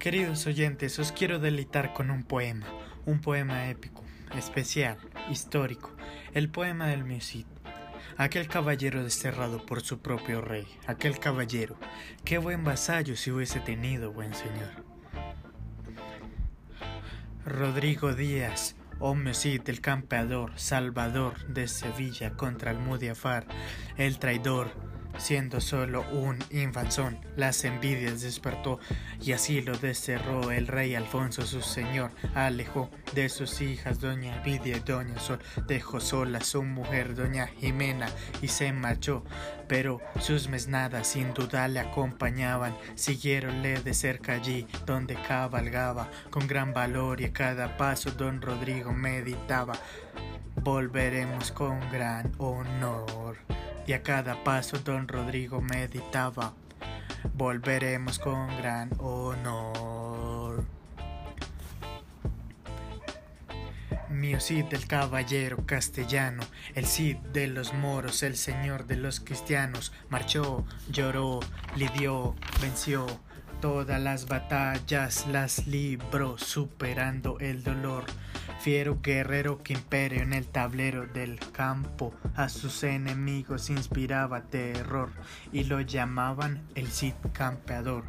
Queridos oyentes, os quiero deleitar con un poema, un poema épico, especial, histórico, el poema del Miocid. Aquel caballero desterrado por su propio rey, aquel caballero, qué buen vasallo si hubiese tenido, buen señor. Rodrigo Díaz, oh Miocid, el campeador, salvador de Sevilla contra el Mudiafar, el traidor, siendo solo un infanzón. Las envidias despertó y así lo desterró el rey Alfonso su señor. Alejó de sus hijas doña Vidia y doña Sol, dejó sola su mujer doña Jimena y se marchó. Pero sus mesnadas sin duda le acompañaban, siguieronle de cerca allí donde cabalgaba con gran valor y a cada paso don Rodrigo meditaba. Volveremos con gran honor y a cada paso don Rodrigo meditaba, volveremos con gran honor. Mío Cid el caballero castellano, el Cid de los moros, el señor de los cristianos, marchó, lloró, lidió, venció, todas las batallas las libró, superando el dolor fiero guerrero que imperio en el tablero del campo a sus enemigos inspiraba terror y lo llamaban el Cid campeador.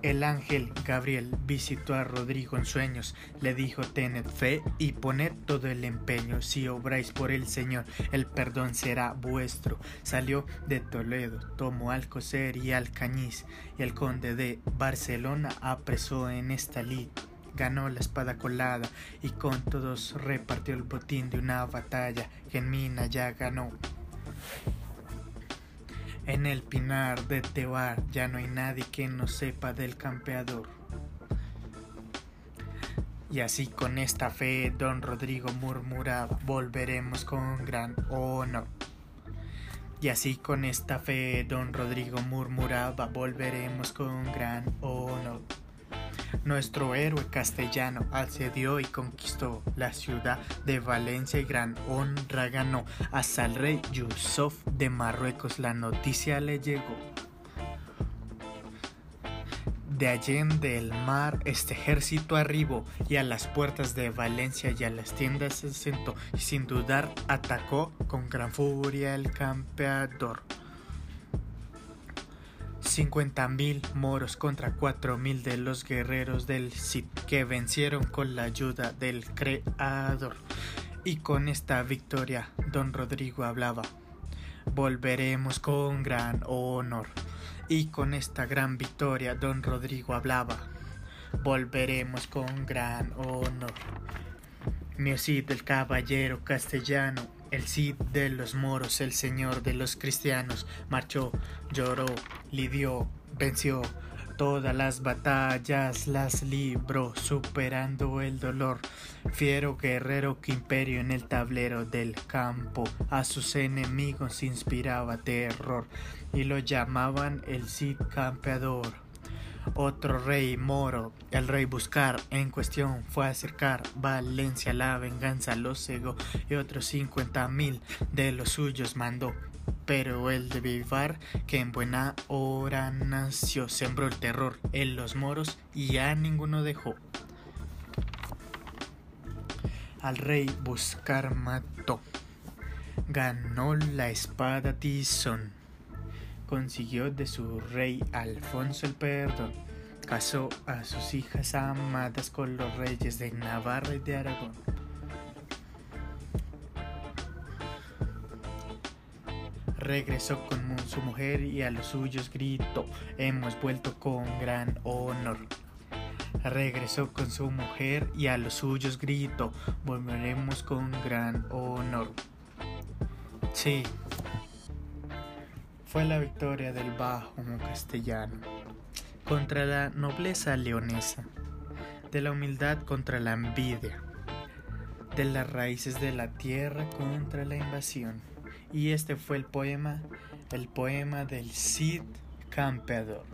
El ángel Gabriel visitó a Rodrigo en sueños, le dijo tened fe y poned todo el empeño, si obráis por el Señor, el perdón será vuestro. Salió de Toledo, tomó Alcocer y Alcañiz, y el conde de Barcelona apresó en esta lid ganó la espada colada y con todos repartió el botín de una batalla que en Mina ya ganó. En el pinar de Tebar ya no hay nadie que no sepa del campeador. Y así con esta fe don Rodrigo murmuraba, volveremos con gran honor. Y así con esta fe don Rodrigo murmuraba, volveremos con gran honor. Nuestro héroe castellano asedió y conquistó la ciudad de Valencia y gran honra ganó. Hasta el rey Yusuf de Marruecos la noticia le llegó. De allende el mar este ejército arribó y a las puertas de Valencia y a las tiendas se sentó y sin dudar atacó con gran furia el campeador. 50.000 moros contra 4.000 de los guerreros del Cid que vencieron con la ayuda del Creador. Y con esta victoria, don Rodrigo hablaba, volveremos con gran honor. Y con esta gran victoria, don Rodrigo hablaba, volveremos con gran honor. Mi Cid, el caballero castellano, el Cid de los moros, el señor de los cristianos, marchó, lloró, lidió, venció. Todas las batallas las libró, superando el dolor. Fiero guerrero que imperio en el tablero del campo. A sus enemigos inspiraba terror y lo llamaban el Cid campeador. Otro rey moro, el rey Buscar, en cuestión fue acercar Valencia, la venganza lo cegó y otros cincuenta mil de los suyos mandó. Pero el de Vivar, que en buena hora nació, sembró el terror en los moros y a ninguno dejó. Al rey Buscar mató, ganó la espada Tizón consiguió de su rey Alfonso el perdón, casó a sus hijas amadas con los reyes de Navarra y de Aragón. Regresó con su mujer y a los suyos gritó, hemos vuelto con gran honor. Regresó con su mujer y a los suyos gritó, volveremos con gran honor. Sí, fue la victoria del bajo castellano contra la nobleza leonesa, de la humildad contra la envidia, de las raíces de la tierra contra la invasión. Y este fue el poema, el poema del Cid Campeador.